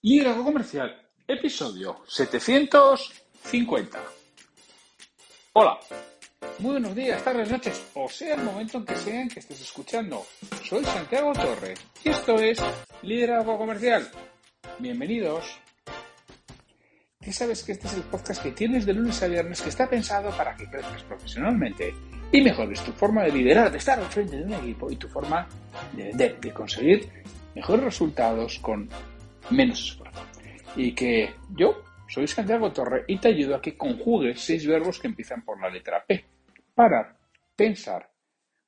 Liderazgo Comercial, episodio 750. Hola, muy buenos días, tardes, noches, o sea el momento en que sea en que estés escuchando. Soy Santiago Torres y esto es Liderazgo Comercial. Bienvenidos. Ya sabes que este es el podcast que tienes de lunes a viernes que está pensado para que crezcas profesionalmente y mejores tu forma de liderar, de estar al frente de un equipo y tu forma de vender, de conseguir mejores resultados con menos esfuerzo. Y que yo soy Santiago Torre y te ayudo a que conjugues seis verbos que empiezan por la letra P. Parar, pensar,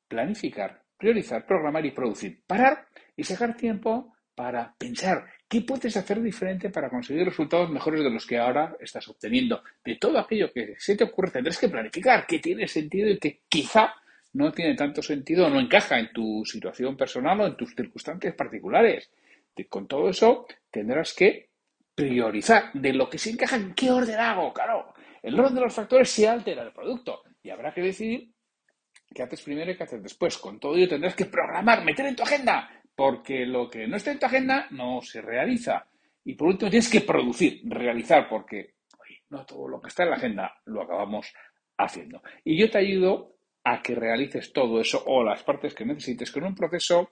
planificar, priorizar, programar y producir. Parar y sacar tiempo para pensar qué puedes hacer diferente para conseguir resultados mejores de los que ahora estás obteniendo. De todo aquello que se te ocurre tendrás que planificar qué tiene sentido y que quizá no tiene tanto sentido o no encaja en tu situación personal o en tus circunstancias particulares. Con todo eso tendrás que priorizar de lo que se encaja en qué orden hago. Claro, el orden de los factores se altera el producto y habrá que decidir qué haces primero y qué haces después. Con todo ello tendrás que programar, meter en tu agenda, porque lo que no está en tu agenda no se realiza. Y por último tienes que producir, realizar, porque no todo lo que está en la agenda lo acabamos haciendo. Y yo te ayudo a que realices todo eso o las partes que necesites con un proceso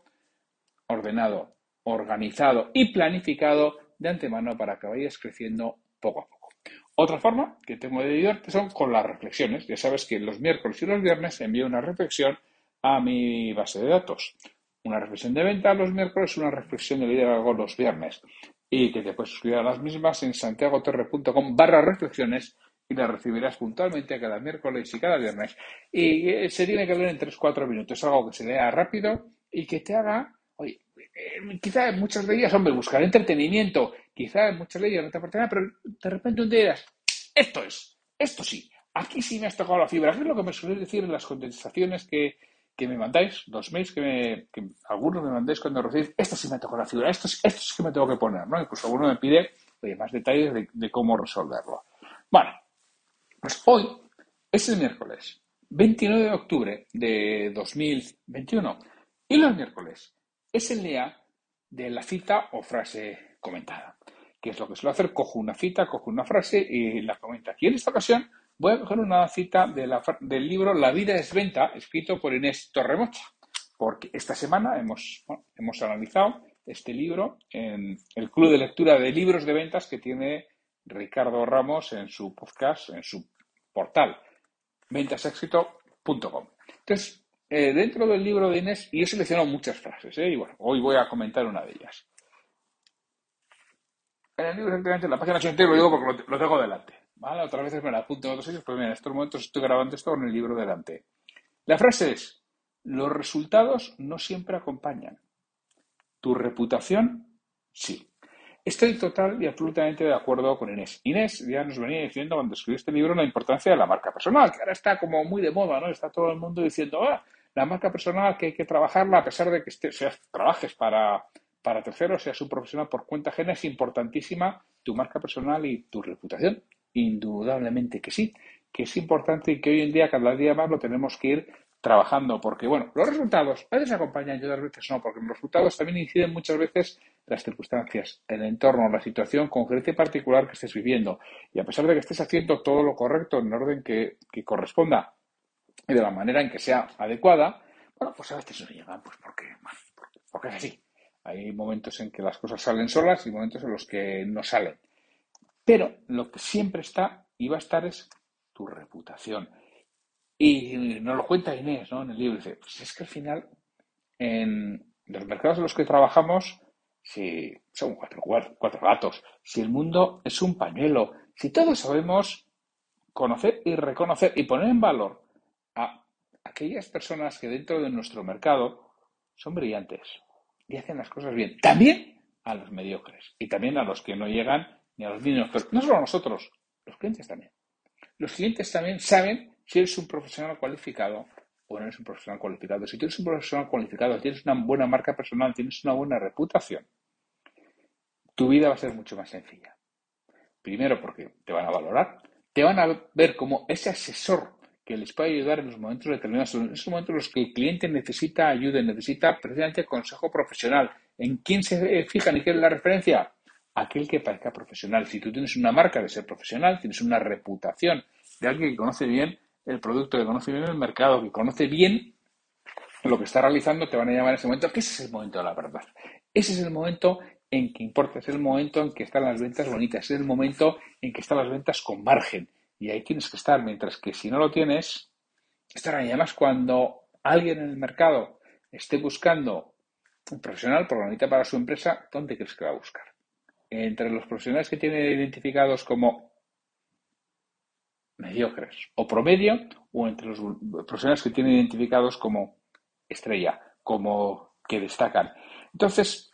ordenado, organizado y planificado de antemano para que vayas creciendo poco a poco. Otra forma que tengo de ayudarte son con las reflexiones. Ya sabes que los miércoles y los viernes envío una reflexión a mi base de datos. Una reflexión de venta los miércoles, una reflexión de liderazgo los viernes. Y que te puedes suscribir a las mismas en santiagotorre.com barra reflexiones y las recibirás puntualmente cada miércoles y cada viernes. Y eh, se tiene que leer en 3-4 minutos, algo que se lea rápido y que te haga eh, quizá muchas de ellas, hombre, buscar entretenimiento, quizá muchas de ellas no te aporta nada, pero de repente un día dirás, esto es, esto sí, aquí sí me has tocado la fibra. Aquí es lo que me suele decir en las contestaciones que, me mandáis, los mails que, me, algunos me mandáis cuando recibís, esto sí me tocado la fibra, esto, esto que me tengo que poner, ¿no? Incluso alguno me pide más detalles de, de cómo resolverlo. Bueno, pues hoy es el miércoles 29 de octubre de 2021 y los miércoles es el de la cita o frase comentada. ¿Qué es lo que suelo hacer? Cojo una cita, cojo una frase y la comento. Aquí en esta ocasión voy a coger una cita del libro La vida es venta, escrito por Inés Torremocha, porque esta semana hemos, hemos analizado este libro en el club de lectura de libros de ventas que tiene Ricardo Ramos en su podcast, en su portal ventasexito.com. Entonces, eh, dentro del libro de Inés, y he seleccionado muchas frases, ¿eh? y bueno, hoy voy a comentar una de ellas. En el libro, exactamente, en la página 80, lo digo porque lo, tengo delante. ¿vale? Otras veces me la apunto en otros sitios, pero mira, en estos momentos estoy grabando esto con el libro delante. La frase es, los resultados no siempre acompañan. Tu reputación, sí. Estoy total y absolutamente de acuerdo con Inés. Inés ya nos venía diciendo cuando escribió este libro la importancia de la marca personal, que ahora está como muy de moda, ¿no? Está todo el mundo diciendo, ah, la marca personal que hay que trabajarla a pesar de que seas, trabajes para, para terceros, seas un profesional por cuenta ajena, es importantísima tu marca personal y tu reputación. Indudablemente que sí, que es importante y que hoy en día cada día más lo tenemos que ir trabajando, porque bueno, los resultados a veces acompañan y otras veces no, porque los resultados también inciden muchas veces las circunstancias, el entorno, la situación concreta y particular que estés viviendo. Y a pesar de que estés haciendo todo lo correcto en orden que, que corresponda y de la manera en que sea adecuada, bueno, pues a veces no llegan, pues porque, porque es así. Hay momentos en que las cosas salen solas y momentos en los que no salen. Pero lo que siempre está y va a estar es tu reputación. Y nos lo cuenta Inés ¿no? en el libro. Dice, pues es que al final, en los mercados en los que trabajamos, si son cuatro, cuatro gatos, si el mundo es un pañuelo, si todos sabemos conocer y reconocer y poner en valor a aquellas personas que dentro de nuestro mercado son brillantes y hacen las cosas bien. También a los mediocres y también a los que no llegan ni a los niños. Pero no solo a nosotros, los clientes también. Los clientes también saben si eres un profesional cualificado o no eres un profesional cualificado. Si tienes un profesional cualificado, tienes una buena marca personal, tienes una buena reputación, tu vida va a ser mucho más sencilla. Primero porque te van a valorar, te van a ver como ese asesor que les puede ayudar en los momentos determinados, en esos momentos en los que el cliente necesita ayuda, necesita precisamente consejo profesional. ¿En quién se fijan y quién es la referencia? aquel que parezca profesional. Si tú tienes una marca de ser profesional, tienes una reputación de alguien que conoce bien el producto, que conoce bien el mercado, que conoce bien lo que está realizando, te van a llamar en ese momento, que ese es el momento de la verdad. Ese es el momento en que importa, es el momento en que están las ventas bonitas, es el momento en que están las ventas con margen. Y ahí tienes que estar, mientras que si no lo tienes, estará. Y además, cuando alguien en el mercado esté buscando un profesional programita para su empresa, ¿dónde crees que va a buscar? Entre los profesionales que tiene identificados como mediocres o promedio, o entre los profesionales que tiene identificados como estrella, como que destacan. Entonces,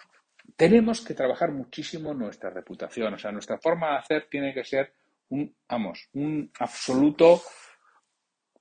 tenemos que trabajar muchísimo nuestra reputación, o sea, nuestra forma de hacer tiene que ser un, vamos, un absoluto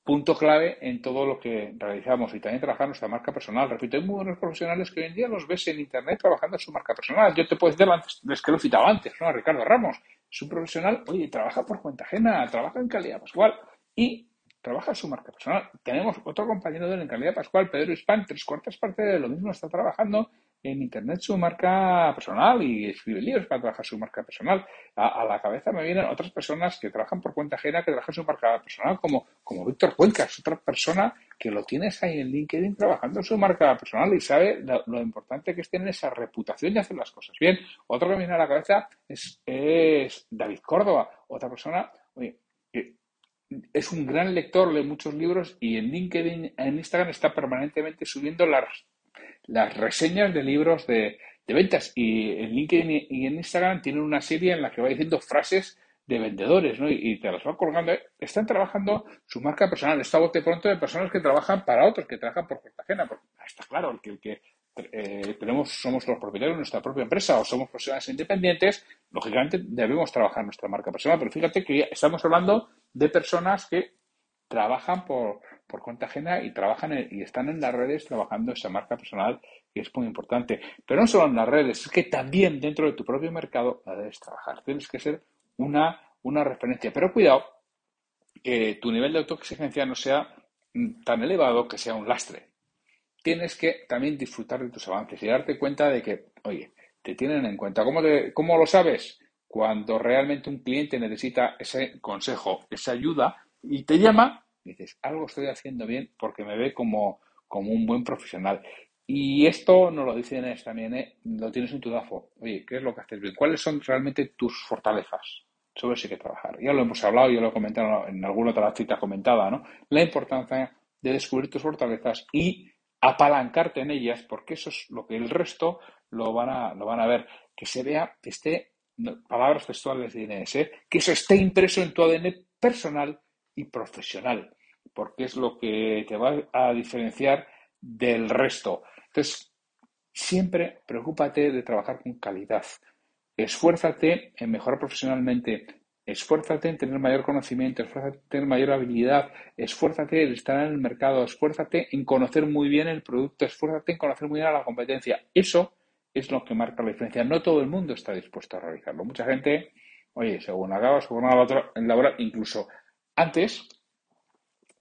punto clave en todo lo que realizamos y también trabajar nuestra marca personal. Repito, hay muy buenos profesionales que hoy en día los ves en Internet trabajando su marca personal. Yo te puedo decir es que lo he citado antes, ¿no? Ricardo Ramos. Es un profesional, oye, trabaja por cuenta ajena, trabaja en calidad pascual y trabaja su marca personal. Tenemos otro compañero de él en calidad pascual, Pedro Hispan, tres cuartas partes de lo mismo está trabajando en Internet su marca personal y escribe libros para trabajar su marca personal. A, la cabeza me vienen otras personas que trabajan por cuenta ajena que trabajan su marca personal, como, como Víctor Cuencas, otra persona que lo tienes ahí en LinkedIn trabajando su marca personal y sabe lo, importante que es tener esa reputación y hacer las cosas bien. Otro que me viene a la cabeza es, es David Córdoba, otra persona oye, que es un gran lector, lee muchos libros y en LinkedIn, en Instagram está permanentemente subiendo las las reseñas de libros de, ventas. Y en LinkedIn y en Instagram tienen una serie en la que va diciendo frases de vendedores, ¿no? Y, te las va colgando. Están trabajando su marca personal. Está bote pronto de personas que trabajan para otros, que trabajan por cuenta está claro, el que eh, tenemos, somos los propietarios de nuestra propia empresa o somos personas independientes, lógicamente debemos trabajar nuestra marca personal. Pero fíjate que estamos hablando de personas que trabajan por, por cuenta ajena y trabajan y están en las redes trabajando esa marca personal que es muy importante. Pero no solo en las redes, es que también dentro de tu propio mercado la debes trabajar. Tienes que ser una, una referencia. Pero cuidado, que tu nivel de autoexigencia no sea tan elevado que sea un lastre. Tienes que también disfrutar de tus avances y darte cuenta de que, oye, te tienen en cuenta. ¿Cómo, cómo lo sabes? Cuando realmente un cliente necesita ese consejo, esa ayuda y te llama dices, algo estoy haciendo bien porque me ve como, como un buen profesional. Y esto nos lo dicen también, ¿eh? lo tienes en tu DAFO. Oye, ¿qué es lo que haces bien? ¿Cuáles son realmente tus fortalezas? Sobre eso hay que trabajar. Ya lo hemos hablado, yo lo he comentado en alguna otra cita comentada, ¿no? La importancia de descubrir tus fortalezas y apalancarte en ellas, porque eso es lo que el resto lo van a, lo van a ver. Que se vea, que esté, palabras textuales de Inés, ¿eh? que eso esté impreso en tu ADN personal y profesional, porque es lo que te va a diferenciar del resto. Entonces, siempre preocúpate de trabajar con calidad. Esfuérzate en mejorar profesionalmente, esfuérzate en tener mayor conocimiento, esfuérzate en tener mayor habilidad, esfuérzate en estar en el mercado, esfuérzate en conocer muy bien el producto, esfuérzate en conocer muy bien a la competencia. Eso es lo que marca la diferencia. No todo el mundo está dispuesto a realizarlo. Mucha gente, oye, según acaba su jornada laboral, incluso antes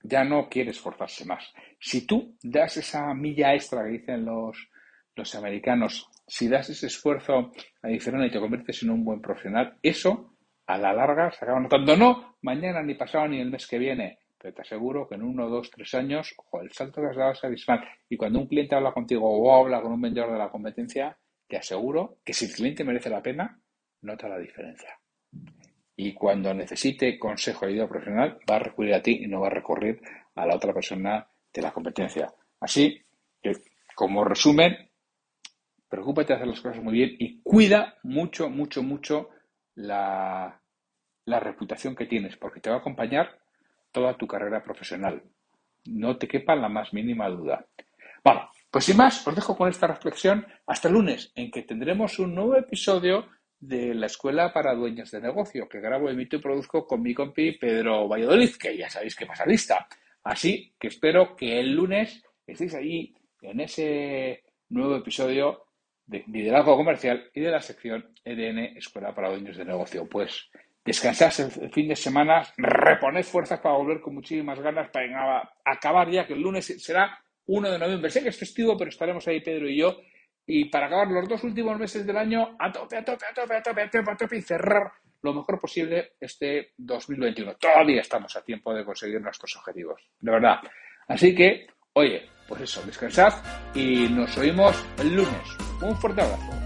ya no quiere esforzarse más. Si tú das esa milla extra que dicen los, los americanos, si das ese esfuerzo adicional y te conviertes en un buen profesional, eso a la larga se acaba notando. No mañana, ni pasado, ni el mes que viene, pero te aseguro que en uno, dos, tres años, el salto que has dado es abismal. Y cuando un cliente habla contigo o habla con un vendedor de la competencia, te aseguro que si el cliente merece la pena, nota la diferencia y cuando necesite consejo de ayuda profesional va a recurrir a ti y no va a recurrir a la otra persona de la competencia. Así que, como resumen, preocúpate de hacer las cosas muy bien y cuida mucho, mucho, mucho la, la reputación que tienes, porque te va a acompañar toda tu carrera profesional. No te quepa la más mínima duda. Bueno, pues sin más, os dejo con esta reflexión hasta el lunes, en que tendremos un nuevo episodio de la Escuela para Dueños de Negocio, que grabo, emito y produzco con mi compi Pedro Valladolid, que ya sabéis que pasa lista. Así que espero que el lunes estéis ahí en ese nuevo episodio de liderazgo comercial y de la sección EDN Escuela para Dueños de Negocio. Pues descansad el fin de semana, reponed fuerzas para volver con muchísimas ganas para acabar ya, que el lunes será 1 de noviembre. Sé que es festivo, pero estaremos ahí Pedro y yo y para acabar los dos últimos meses del año a tope, a tope, a tope, a tope, a tope, a tope y cerrar lo mejor posible este 2021. Todavía estamos a tiempo de conseguir nuestros objetivos, de verdad. Así que, oye, pues eso, descansad y nos oímos el lunes. Un fuerte abrazo.